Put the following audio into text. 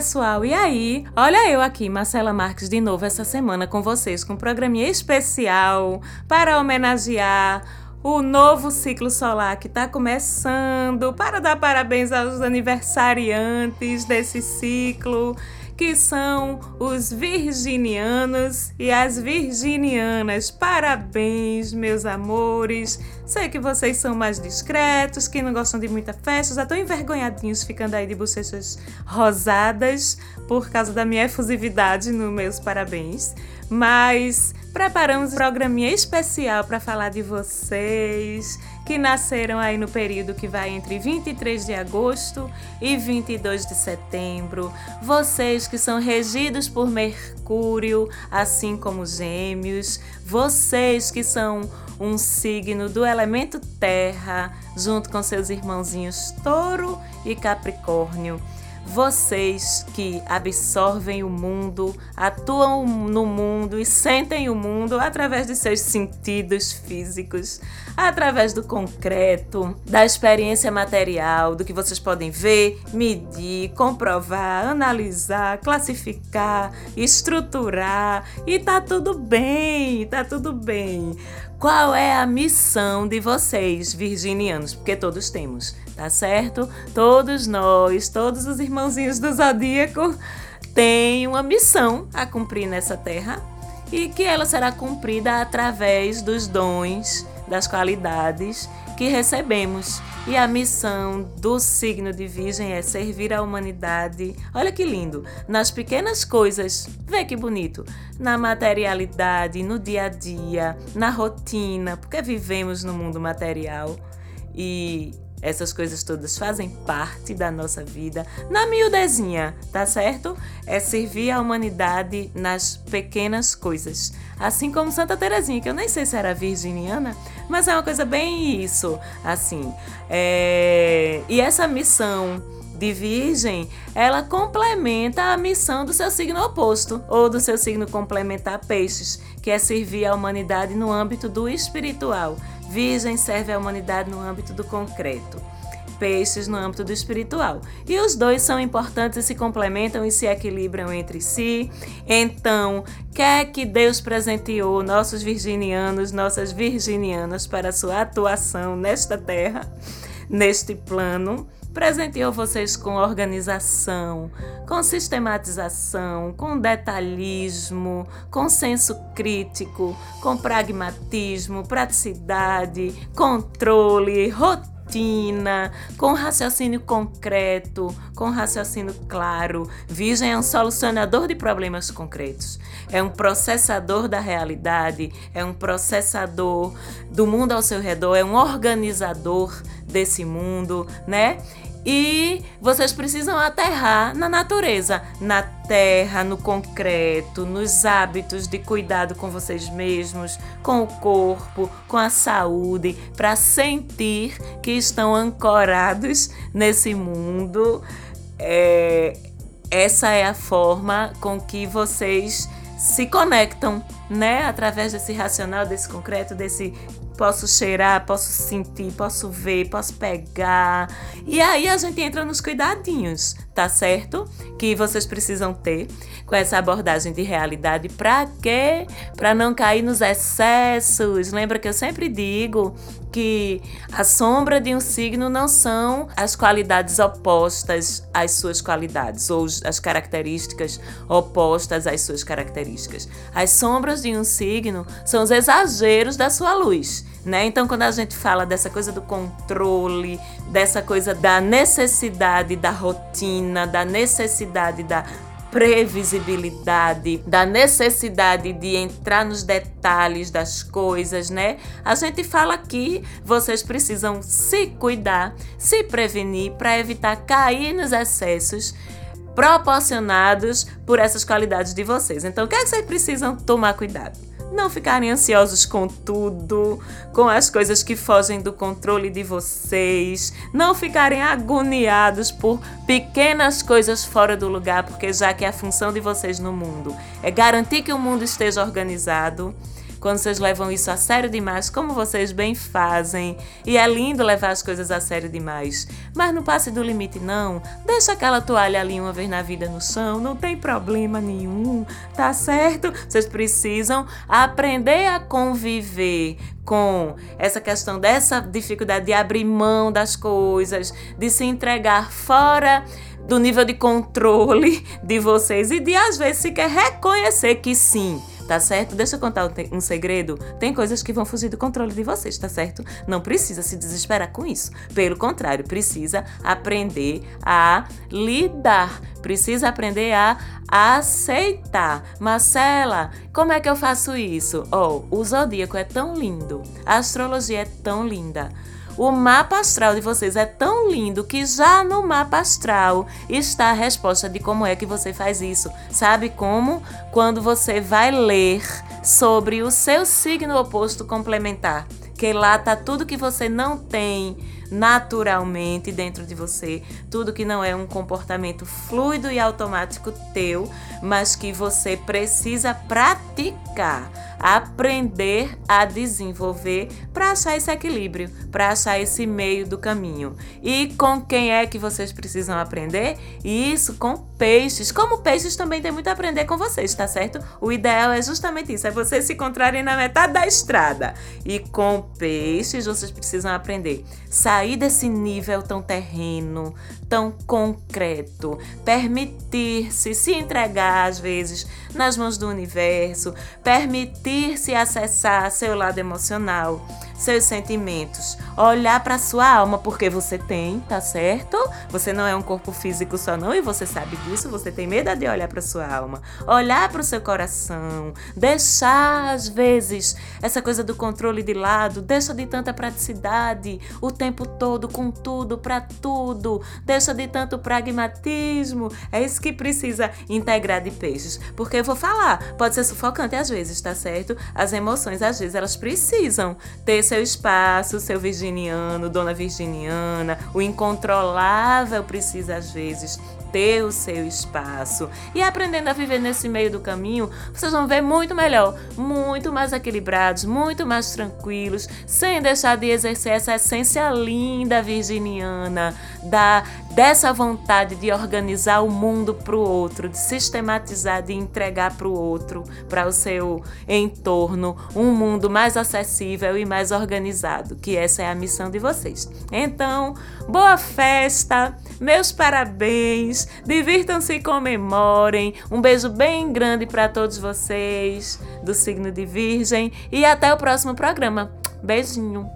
pessoal, e aí? Olha eu aqui, Marcela Marques, de novo essa semana com vocês, com um programinha especial para homenagear o novo ciclo solar que está começando, para dar parabéns aos aniversariantes desse ciclo que são os virginianos e as virginianas. Parabéns, meus amores. Sei que vocês são mais discretos, que não gostam de muita festa, já estão envergonhadinhos ficando aí de bochechas rosadas por causa da minha efusividade no meus parabéns. Mas preparamos um programinha especial para falar de vocês que nasceram aí no período que vai entre 23 de agosto e 22 de setembro. Vocês que são regidos por Mercúrio, assim como Gêmeos. Vocês que são um signo do elemento Terra, junto com seus irmãozinhos Touro e Capricórnio. Vocês que absorvem o mundo, atuam no mundo e sentem o mundo através de seus sentidos físicos, através do concreto, da experiência material, do que vocês podem ver, medir, comprovar, analisar, classificar, estruturar e tá tudo bem, tá tudo bem. Qual é a missão de vocês, virginianos? Porque todos temos, tá certo? Todos nós, todos os irmãozinhos do zodíaco têm uma missão a cumprir nessa terra e que ela será cumprida através dos dons, das qualidades que recebemos. E a missão do signo de Virgem é servir a humanidade. Olha que lindo! Nas pequenas coisas, vê que bonito! Na materialidade, no dia a dia, na rotina, porque vivemos no mundo material. E essas coisas todas fazem parte da nossa vida. Na miudezinha, tá certo? É servir a humanidade nas pequenas coisas. Assim como Santa Terezinha, que eu nem sei se era virginiana, mas é uma coisa bem isso, assim. É... E essa missão de Virgem, ela complementa a missão do seu signo oposto, ou do seu signo complementar Peixes, que é servir a humanidade no âmbito do espiritual. Virgem serve a humanidade no âmbito do concreto. Peixes no âmbito do espiritual. E os dois são importantes e se complementam e se equilibram entre si. Então, quer que Deus presenteou nossos virginianos, nossas virginianas para sua atuação nesta terra, neste plano presenteou vocês com organização, com sistematização, com detalhismo, com senso crítico, com pragmatismo, praticidade, controle, rotina, com raciocínio concreto, com raciocínio claro. Virgem é um solucionador de problemas concretos, é um processador da realidade, é um processador do mundo ao seu redor, é um organizador desse mundo, né? E vocês precisam aterrar na natureza, na terra, no concreto, nos hábitos de cuidado com vocês mesmos, com o corpo, com a saúde, para sentir que estão ancorados nesse mundo. É, essa é a forma com que vocês se conectam, né? Através desse racional, desse concreto, desse posso cheirar, posso sentir, posso ver, posso pegar. E aí a gente entra nos cuidadinhos, tá certo? Que vocês precisam ter com essa abordagem de realidade. Pra quê? Pra não cair nos excessos. Lembra que eu sempre digo que a sombra de um signo não são as qualidades opostas às suas qualidades ou as características opostas às suas características. As sombras de um signo são os exageros da sua luz. Né? Então, quando a gente fala dessa coisa do controle, dessa coisa da necessidade da rotina, da necessidade da previsibilidade, da necessidade de entrar nos detalhes das coisas, né? A gente fala que vocês precisam se cuidar, se prevenir para evitar cair nos excessos proporcionados por essas qualidades de vocês. Então, o que é que vocês precisam tomar cuidado? Não ficarem ansiosos com tudo, com as coisas que fogem do controle de vocês, não ficarem agoniados por pequenas coisas fora do lugar, porque já que a função de vocês no mundo é garantir que o mundo esteja organizado, quando vocês levam isso a sério demais, como vocês bem fazem. E é lindo levar as coisas a sério demais. Mas não passe do limite, não. Deixa aquela toalha ali uma vez na vida no chão, não tem problema nenhum, tá certo? Vocês precisam aprender a conviver com essa questão dessa dificuldade de abrir mão das coisas, de se entregar fora do nível de controle de vocês e de às vezes sequer reconhecer que sim, tá certo? Deixa eu contar um segredo. Tem coisas que vão fugir do controle de vocês, tá certo? Não precisa se desesperar com isso. Pelo contrário, precisa aprender a lidar. Precisa aprender a aceitar. Marcela, como é que eu faço isso? Oh, o zodíaco é tão lindo. A astrologia é tão linda. O mapa astral de vocês é tão lindo que já no mapa astral está a resposta de como é que você faz isso. Sabe como? Quando você vai ler sobre o seu signo oposto complementar, que lá tá tudo que você não tem naturalmente dentro de você, tudo que não é um comportamento fluido e automático teu, mas que você precisa praticar aprender a desenvolver para achar esse equilíbrio, para achar esse meio do caminho. E com quem é que vocês precisam aprender? Isso com peixes. Como peixes também tem muito a aprender com vocês, tá certo? O ideal é justamente isso, é vocês se encontrarem na metade da estrada. E com peixes vocês precisam aprender sair desse nível tão terreno, tão concreto, permitir-se se entregar às vezes nas mãos do universo, permitir-se acessar seu lado emocional seus sentimentos, olhar para sua alma, porque você tem, tá certo? Você não é um corpo físico só não e você sabe disso, você tem medo de olhar para sua alma, olhar para o seu coração, deixar às vezes essa coisa do controle de lado, deixa de tanta praticidade o tempo todo com tudo para tudo, deixa de tanto pragmatismo. É isso que precisa integrar de peixes, porque eu vou falar, pode ser sufocante às vezes, tá certo? As emoções às vezes elas precisam ter seu espaço, seu virginiano, dona virginiana, o incontrolável precisa às vezes ter o seu espaço. E aprendendo a viver nesse meio do caminho, vocês vão ver muito melhor, muito mais equilibrados, muito mais tranquilos, sem deixar de exercer essa essência linda virginiana, da dessa vontade de organizar o mundo para o outro, de sistematizar, de entregar para o outro, para o seu entorno, um mundo mais acessível e mais organizado, que essa é a missão de vocês. Então, boa festa, meus parabéns divirtam-se e comemorem. Um beijo bem grande para todos vocês do signo de Virgem e até o próximo programa. Beijinho.